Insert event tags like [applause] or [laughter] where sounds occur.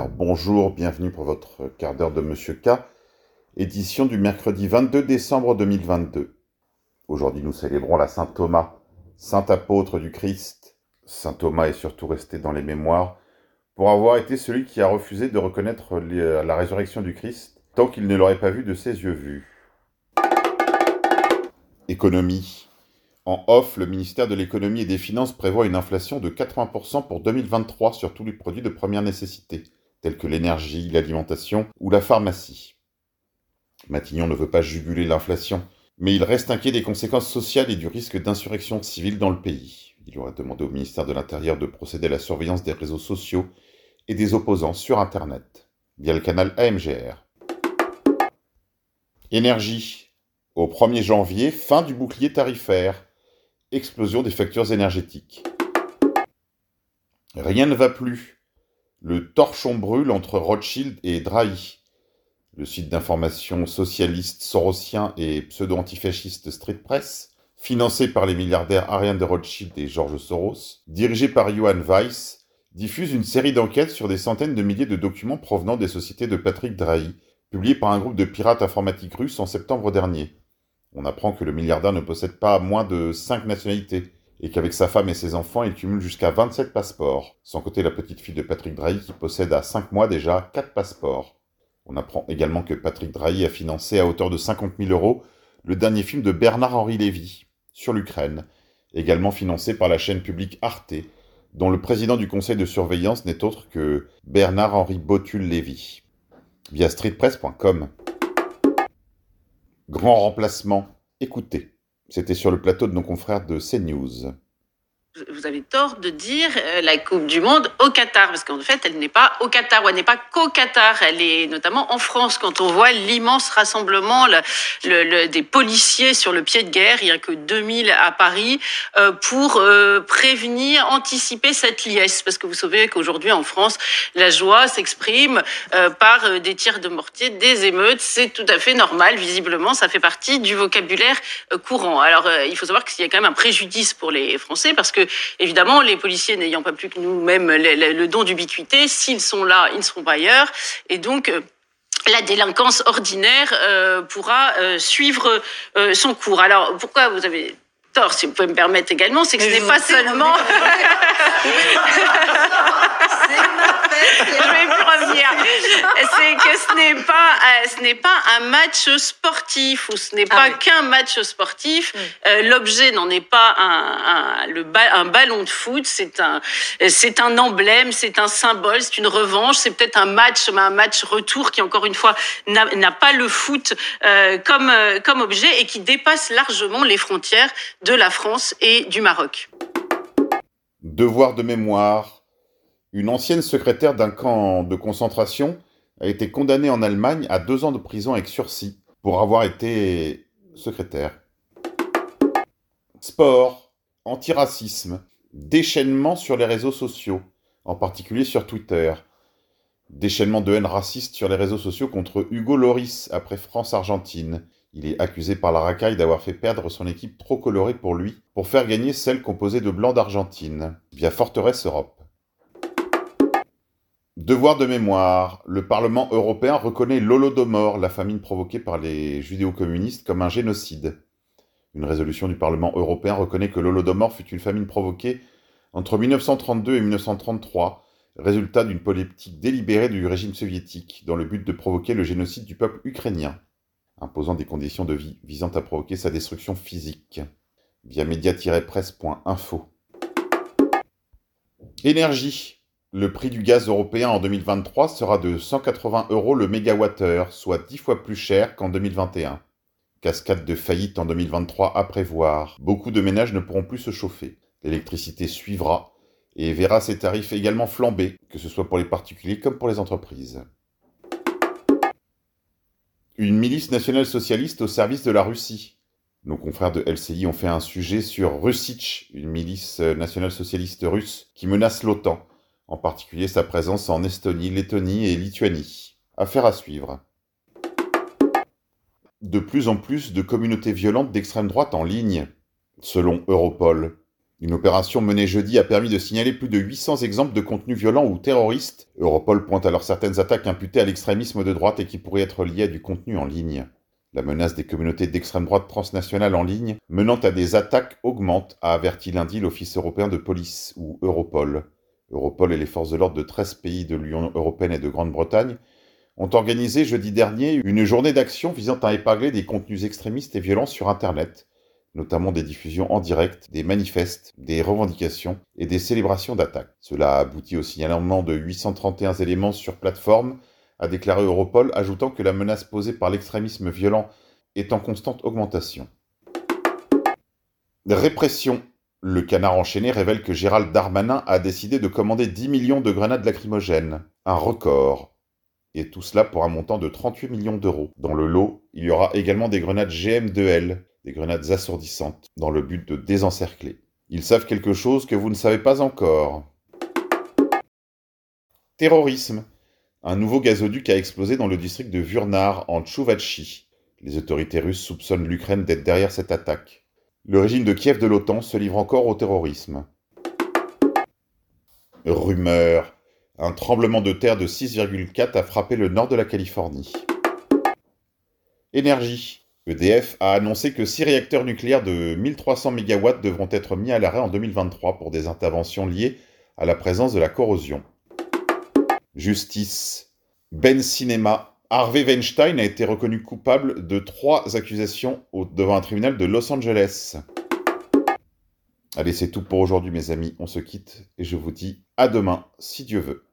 Bonjour, bienvenue pour votre quart d'heure de Monsieur K, édition du mercredi 22 décembre 2022. Aujourd'hui, nous célébrons la Saint Thomas, saint apôtre du Christ. Saint Thomas est surtout resté dans les mémoires pour avoir été celui qui a refusé de reconnaître la résurrection du Christ tant qu'il ne l'aurait pas vu de ses yeux vus. Économie. En off, le ministère de l'économie et des finances prévoit une inflation de 80% pour 2023 sur tous les produits de première nécessité, tels que l'énergie, l'alimentation ou la pharmacie. Matignon ne veut pas juguler l'inflation, mais il reste inquiet des conséquences sociales et du risque d'insurrection civile dans le pays. Il aurait demandé au ministère de l'Intérieur de procéder à la surveillance des réseaux sociaux et des opposants sur Internet, via le canal AMGR. Énergie. Au 1er janvier, fin du bouclier tarifaire explosion des factures énergétiques. Rien ne va plus. Le torchon brûle entre Rothschild et Drahi. Le site d'information socialiste sorosien et pseudo-antifasciste Street Press, financé par les milliardaires Ariane de Rothschild et George Soros, dirigé par Johan Weiss, diffuse une série d'enquêtes sur des centaines de milliers de documents provenant des sociétés de Patrick Drahi, publiés par un groupe de pirates informatiques russes en septembre dernier. On apprend que le milliardaire ne possède pas moins de 5 nationalités et qu'avec sa femme et ses enfants, il cumule jusqu'à 27 passeports, sans compter la petite fille de Patrick Drahi qui possède à 5 mois déjà 4 passeports. On apprend également que Patrick Drahi a financé à hauteur de 50 000 euros le dernier film de Bernard-Henri Lévy sur l'Ukraine, également financé par la chaîne publique Arte, dont le président du conseil de surveillance n'est autre que Bernard-Henri Botul-Lévy. Via streetpress.com. Grand remplacement. Écoutez, c'était sur le plateau de nos confrères de CNews vous avez tort de dire euh, la Coupe du Monde au Qatar, parce qu'en fait, elle n'est pas au Qatar, ou elle n'est pas qu'au Qatar, elle est notamment en France, quand on voit l'immense rassemblement le, le, des policiers sur le pied de guerre, il n'y a que 2000 à Paris, euh, pour euh, prévenir, anticiper cette liesse, parce que vous savez qu'aujourd'hui en France, la joie s'exprime par des tirs de mortier, des émeutes, c'est tout à fait normal, visiblement, ça fait partie du vocabulaire courant. Alors, il faut savoir qu'il y a quand même un préjudice pour les Français, parce que évidemment, les policiers n'ayant pas plus que nous-mêmes le, don d'ubiquité, s'ils sont là, ils ne seront pas ailleurs. Et donc, euh, la délinquance ordinaire euh, pourra euh, suivre son cours. Alors, pourquoi vous avez tort, si vous pouvez me permettre également, c'est que ce n'est pas seulement... [laughs] [laughs] vais plus revenir. C'est que ce n'est pas, euh, ce n'est pas un match sportif ou ce n'est ah pas qu'un match sportif. Euh, l'objet n'en est pas un, un, le un ballon de foot. C'est un, c'est un emblème, c'est un symbole, c'est une revanche. C'est peut-être un match, mais un match retour qui encore une fois n'a pas le foot euh, comme comme objet et qui dépasse largement les frontières de la France et du Maroc. Devoir de mémoire une ancienne secrétaire d'un camp de concentration a été condamnée en Allemagne à deux ans de prison avec sursis pour avoir été secrétaire. Sport, antiracisme, déchaînement sur les réseaux sociaux, en particulier sur Twitter. Déchaînement de haine raciste sur les réseaux sociaux contre Hugo Loris après France-Argentine. Il est accusé par la racaille d'avoir fait perdre son équipe trop colorée pour lui, pour faire gagner celle composée de blancs d'Argentine, via Forteresse Europe. Devoir de mémoire. Le Parlement européen reconnaît l'Holodomor, la famine provoquée par les judéo-communistes, comme un génocide. Une résolution du Parlement européen reconnaît que l'Holodomor fut une famine provoquée entre 1932 et 1933, résultat d'une politique délibérée du régime soviétique, dans le but de provoquer le génocide du peuple ukrainien, imposant des conditions de vie visant à provoquer sa destruction physique, via média-presse.info. Énergie. Le prix du gaz européen en 2023 sera de 180 euros le mégawattheure, soit 10 fois plus cher qu'en 2021. Cascade de faillite en 2023 à prévoir. Beaucoup de ménages ne pourront plus se chauffer. L'électricité suivra et verra ses tarifs également flamber, que ce soit pour les particuliers comme pour les entreprises. Une milice nationale socialiste au service de la Russie. Nos confrères de LCI ont fait un sujet sur Russich, une milice nationale socialiste russe qui menace l'OTAN en particulier sa présence en Estonie, Lettonie et Lituanie. Affaire à suivre. De plus en plus de communautés violentes d'extrême droite en ligne, selon Europol. Une opération menée jeudi a permis de signaler plus de 800 exemples de contenus violents ou terroristes. Europol pointe alors certaines attaques imputées à l'extrémisme de droite et qui pourraient être liées à du contenu en ligne. La menace des communautés d'extrême droite transnationale en ligne menant à des attaques augmente, a averti lundi l'Office européen de police, ou Europol. Europol et les forces de l'ordre de 13 pays de l'Union européenne et de Grande-Bretagne ont organisé jeudi dernier une journée d'action visant à épingler des contenus extrémistes et violents sur Internet notamment des diffusions en direct, des manifestes, des revendications et des célébrations d'attaques. Cela a abouti au signalement de 831 éléments sur plateforme, a déclaré Europol, ajoutant que la menace posée par l'extrémisme violent est en constante augmentation. Répression. Le canard enchaîné révèle que Gérald Darmanin a décidé de commander 10 millions de grenades lacrymogènes, un record. Et tout cela pour un montant de 38 millions d'euros. Dans le lot, il y aura également des grenades GM2L, des grenades assourdissantes, dans le but de désencercler. Ils savent quelque chose que vous ne savez pas encore. Terrorisme. Un nouveau gazoduc a explosé dans le district de Vurnar, en Tchouvatchi. Les autorités russes soupçonnent l'Ukraine d'être derrière cette attaque. Le régime de Kiev de l'OTAN se livre encore au terrorisme. Rumeur. Un tremblement de terre de 6,4 a frappé le nord de la Californie. Énergie. EDF a annoncé que six réacteurs nucléaires de 1300 MW devront être mis à l'arrêt en 2023 pour des interventions liées à la présence de la corrosion. Justice. Ben Cinema. Harvey Weinstein a été reconnu coupable de trois accusations devant un tribunal de Los Angeles. Allez, c'est tout pour aujourd'hui mes amis, on se quitte et je vous dis à demain si Dieu veut.